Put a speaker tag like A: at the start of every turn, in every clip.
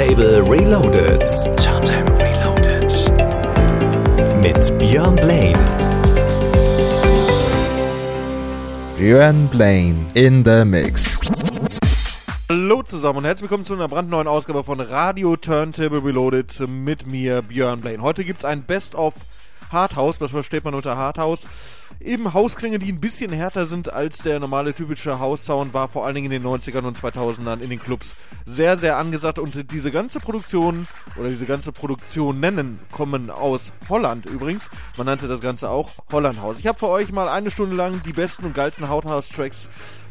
A: Turntable Reloaded. Turntable Reloaded. Mit Björn Blaine.
B: Björn Blaine in the Mix.
C: Hallo zusammen und herzlich willkommen zu einer brandneuen Ausgabe von Radio Turntable Reloaded mit mir, Björn Blaine. Heute gibt es ein Best-of Hardhouse, was versteht man unter Hardhouse? Eben Hausklänge, die ein bisschen härter sind als der normale typische House-Sound, war vor allen Dingen in den 90ern und 2000ern in den Clubs sehr, sehr angesagt. Und diese ganze Produktion oder diese ganze Produktion nennen kommen aus Holland übrigens. Man nannte das Ganze auch Holland House. Ich habe für euch mal eine Stunde lang die besten und geilsten Hardhouse-Tracks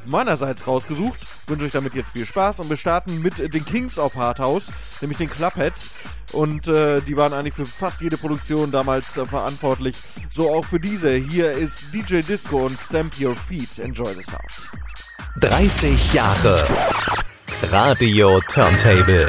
C: meinerseits rausgesucht. Wünsche euch damit jetzt viel Spaß und wir starten mit den Kings of Hardhouse, nämlich den Clubheads. Und äh, die waren eigentlich für fast jede Produktion damals äh, verantwortlich. So auch für diese. Hier ist DJ Disco und Stamp Your Feet. Enjoy the sound.
A: 30 Jahre Radio Turntable.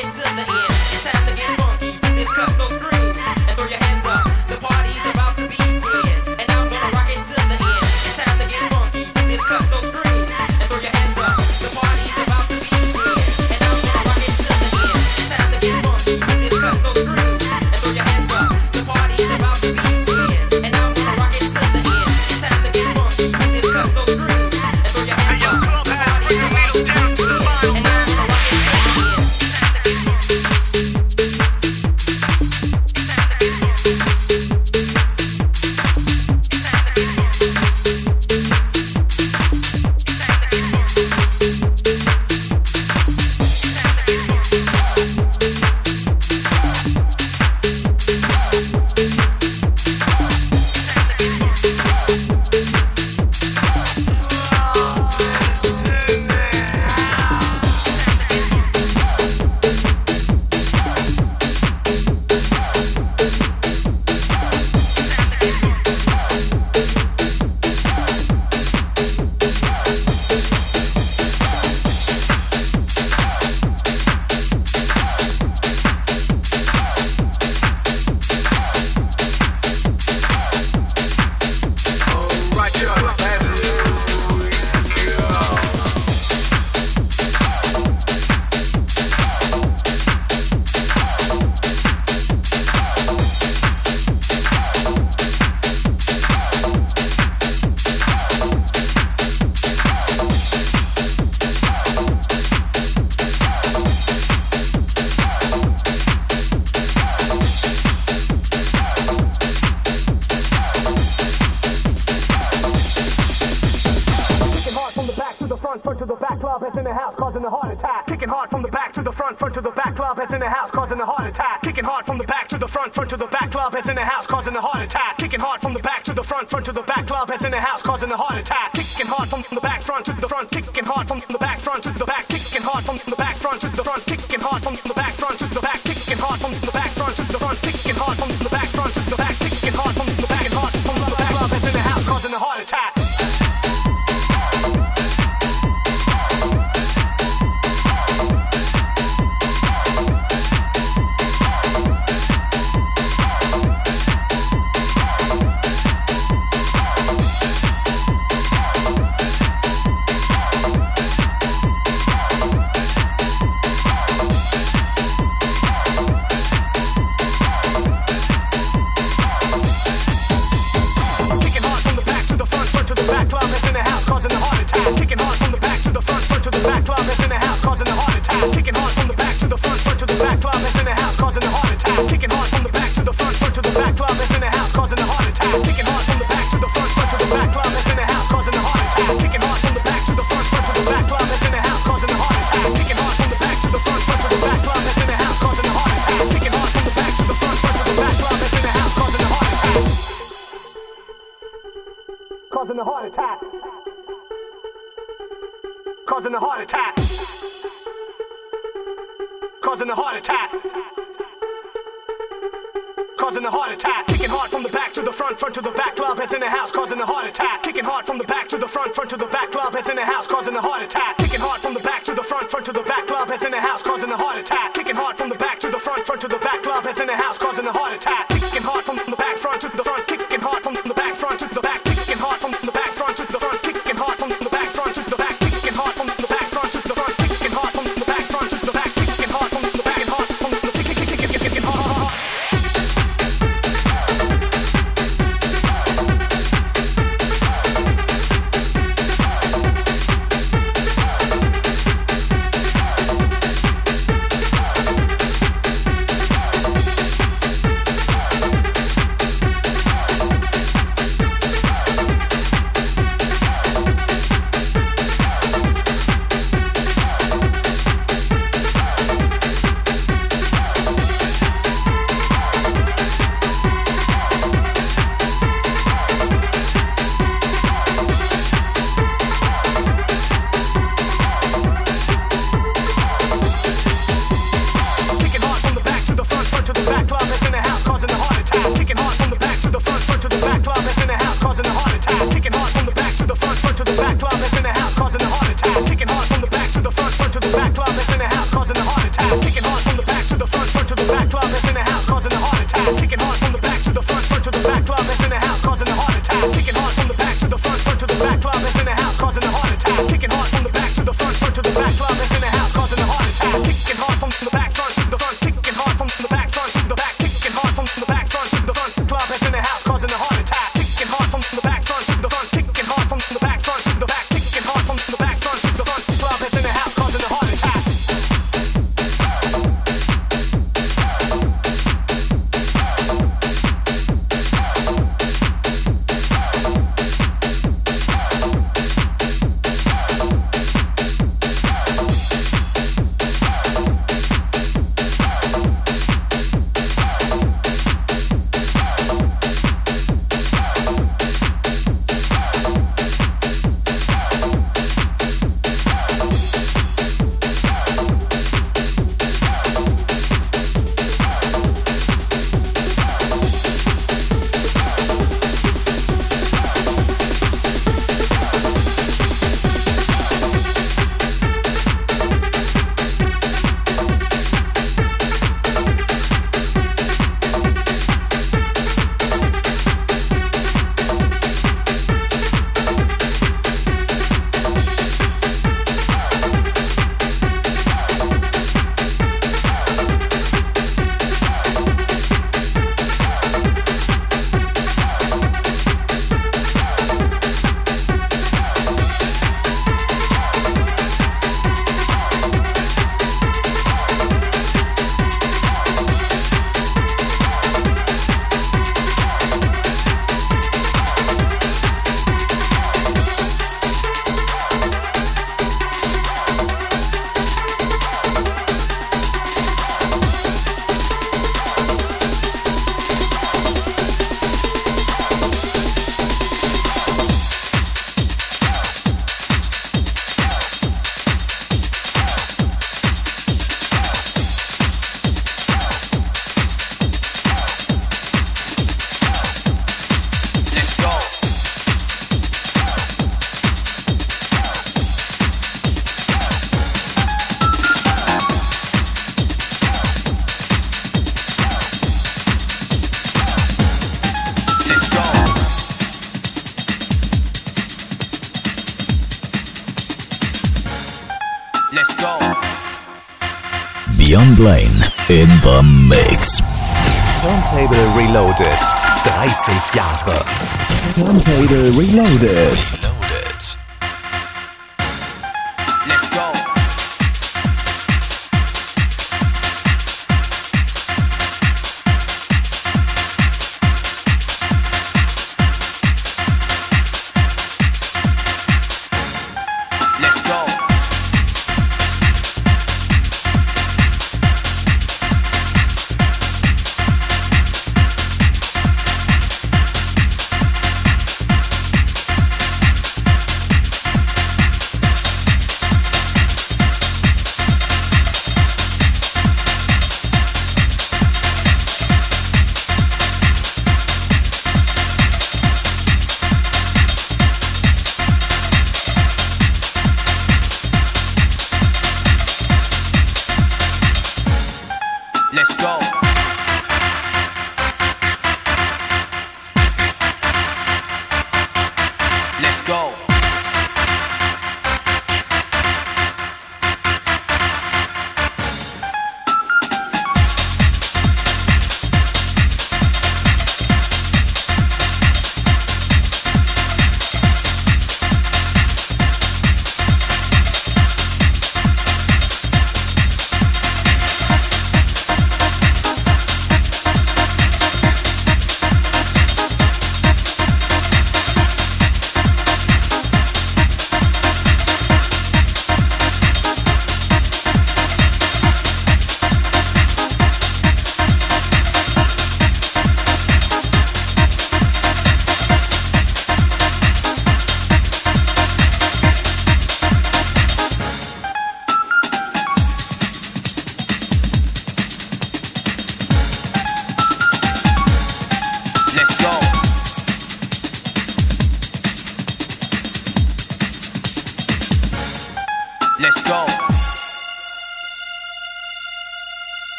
A: it to
D: the end. club in the house, causing a heart attack. Kicking hard
A: from the back to the front, front to the back, club heads in the
E: house, causing a heart attack. Kicking hard from the back to the front, front to the back, club heads in the house, causing a heart attack. Kicking hard from the back to the front, front to the back, club heads in the house, causing a heart attack. Kicking hard from the back, front to the front, kicking hard from the back, front to the back, kicking hard from the back, front to the front, kicking hard from the back, front to
B: the back, kicking hard from the causing a heart attack. Kicking hard from the back to the front, front to the back, club heads in the house, causing a heart attack. Kicking hard from the back to the front, front to the back, club heads in the house, causing a heart attack. Kicking hard from the back to the front, front to the back, club heads in the house, causing a heart attack. Kicking hard from the back to the front, front to the back, club heads in the house, causing a heart attack. Turntable Reloaded. Reloaded. Go.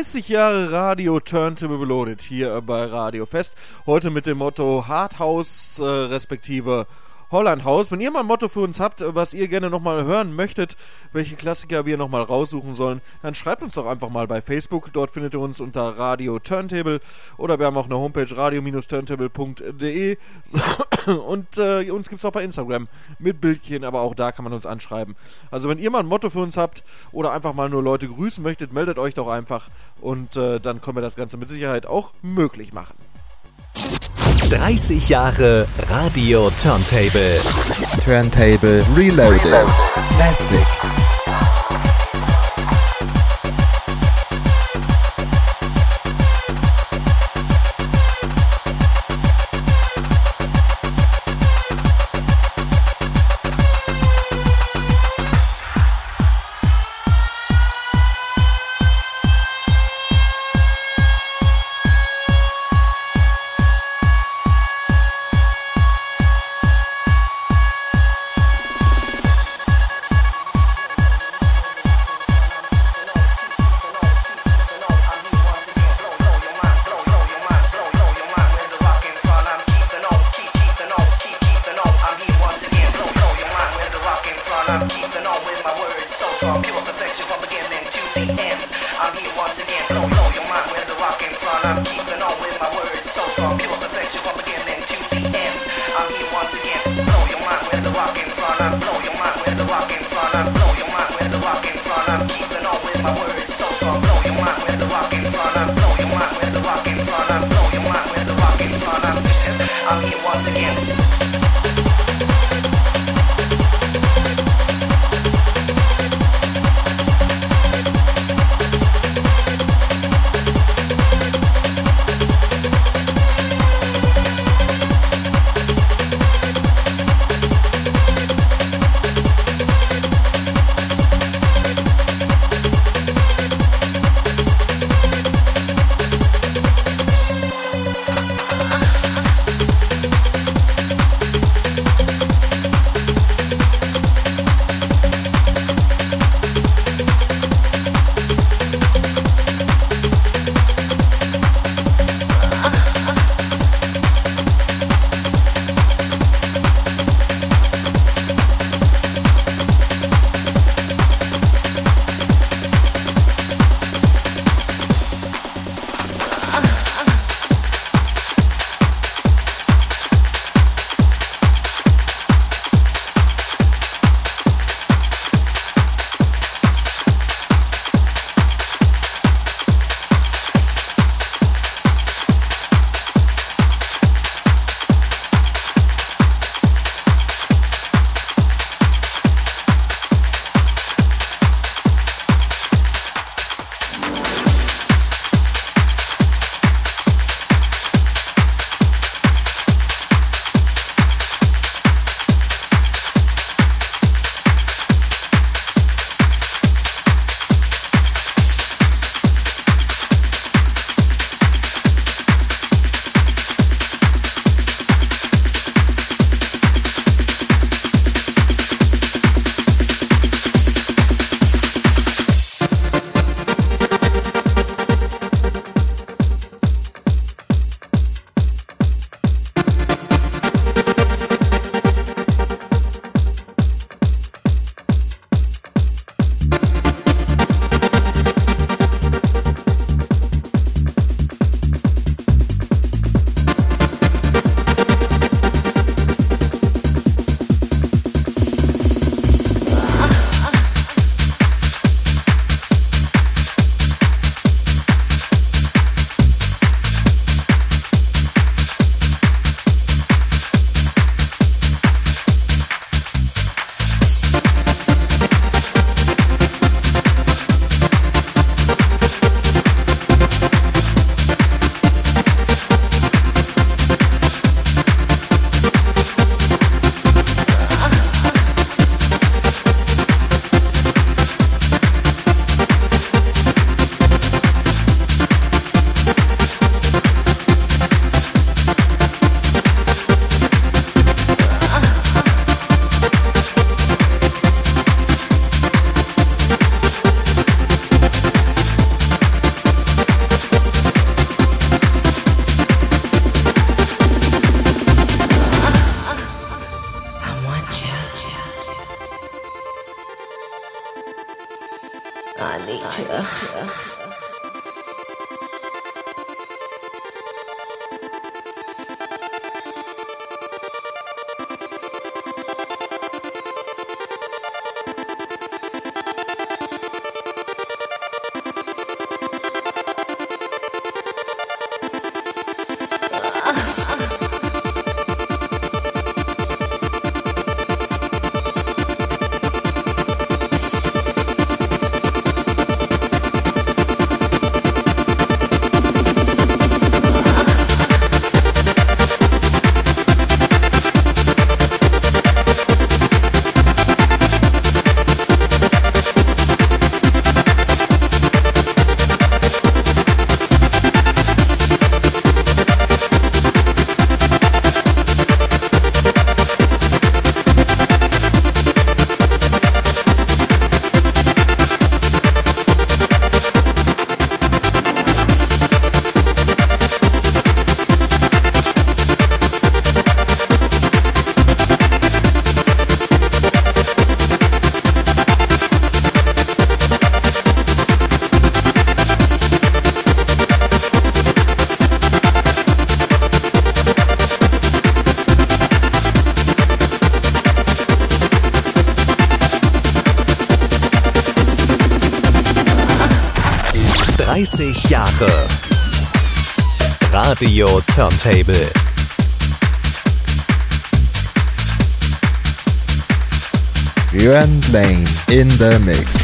C: 30 Jahre Radio Turntable Reloaded hier bei Radio Fest. Heute mit dem Motto Hardhouse äh, respektive Hollandhaus. Wenn ihr mal ein Motto für uns habt, äh, was ihr gerne nochmal hören möchtet, welche Klassiker wir nochmal raussuchen sollen, dann schreibt uns doch einfach mal bei Facebook. Dort findet ihr uns unter Radio Turntable oder wir haben auch eine Homepage radio-turntable.de und äh, uns gibt es auch bei Instagram mit Bildchen, aber auch da kann man uns anschreiben. Also wenn ihr mal ein Motto für uns habt oder einfach mal nur Leute grüßen möchtet, meldet euch doch einfach und äh, dann können wir das Ganze mit Sicherheit auch möglich machen.
A: 30 Jahre Radio Turntable.
F: Turntable Reloaded. Classic.
A: Radio Turntable.
F: Björn Blaine in the mix.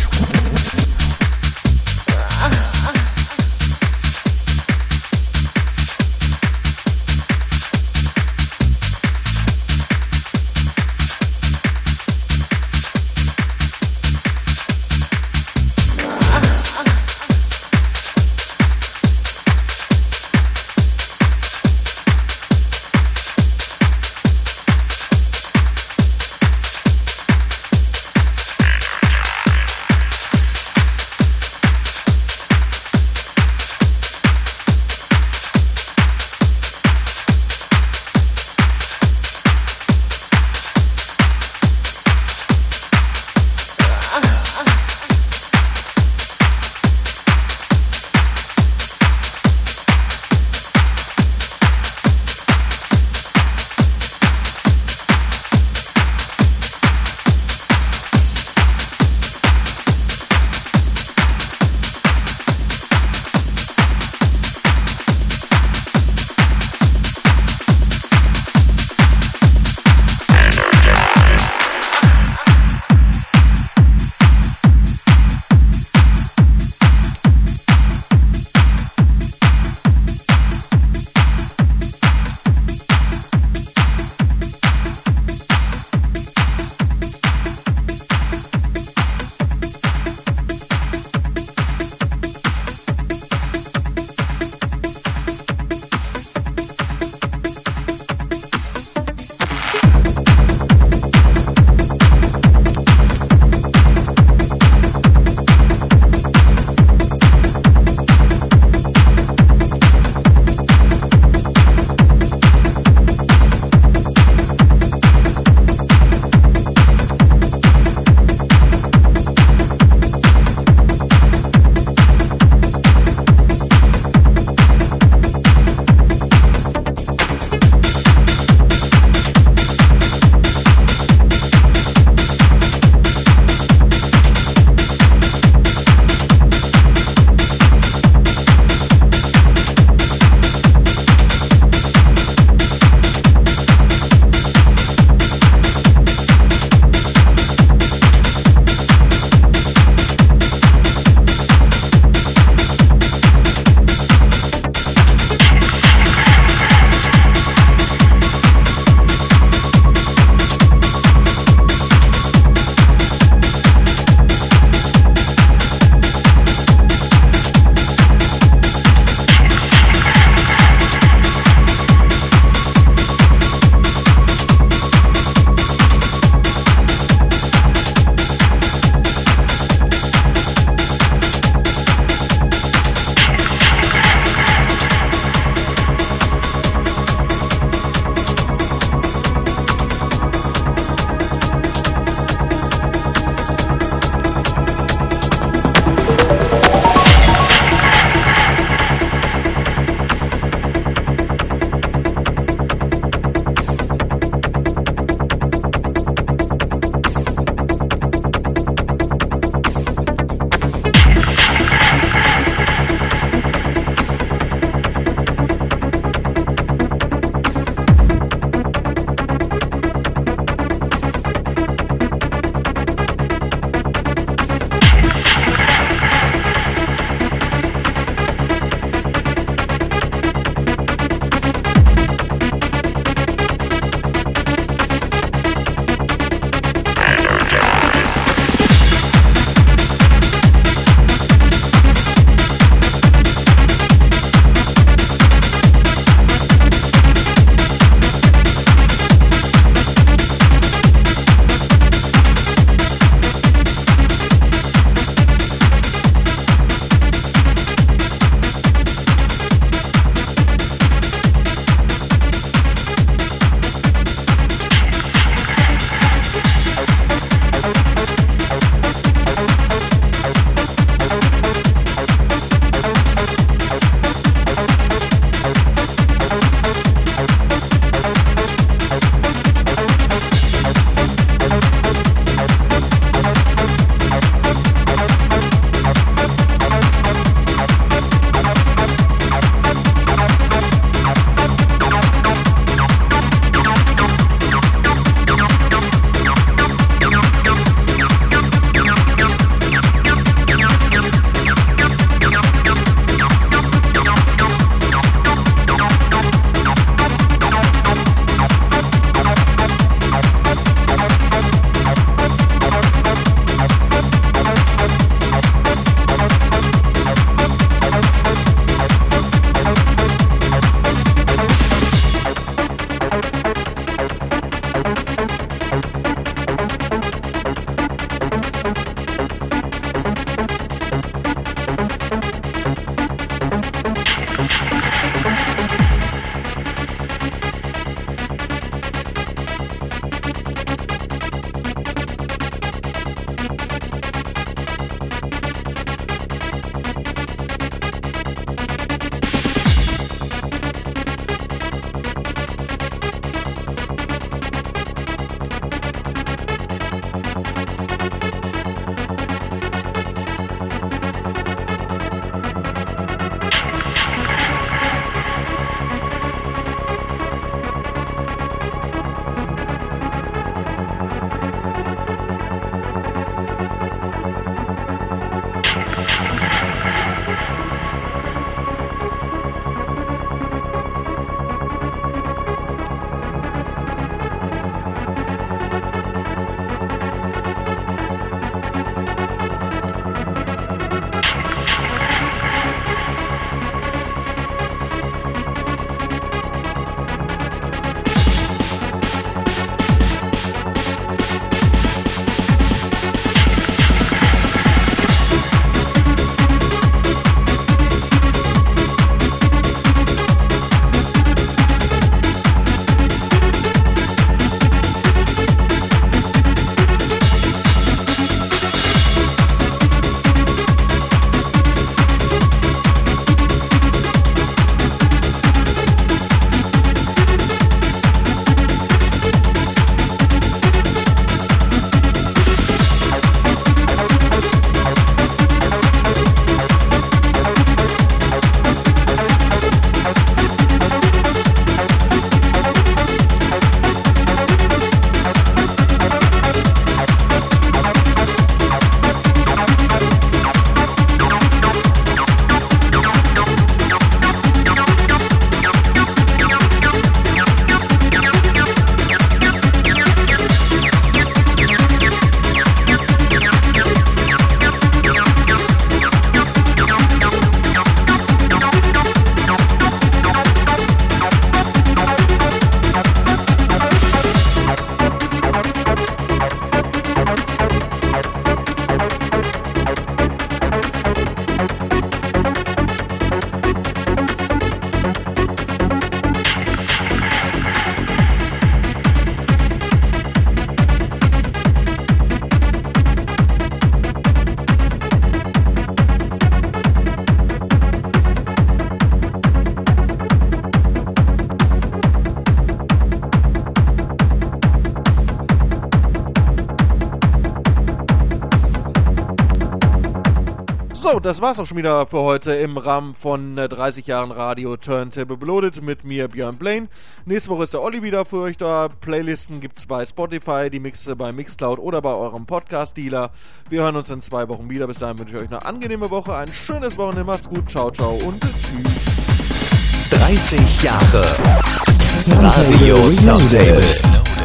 C: Das war's auch schon wieder für heute im Rahmen von äh, 30 Jahren Radio Turntable Reloaded mit mir Björn Blaine. Nächste Woche ist der Olli wieder für euch da. Playlisten gibt's bei Spotify, die Mixe bei Mixcloud oder bei eurem Podcast-Dealer. Wir hören uns in zwei Wochen wieder. Bis dahin wünsche ich euch eine angenehme Woche, ein schönes Wochenende. Macht's gut. Ciao, ciao und tschüss.
A: 30 Jahre Radio Turntable.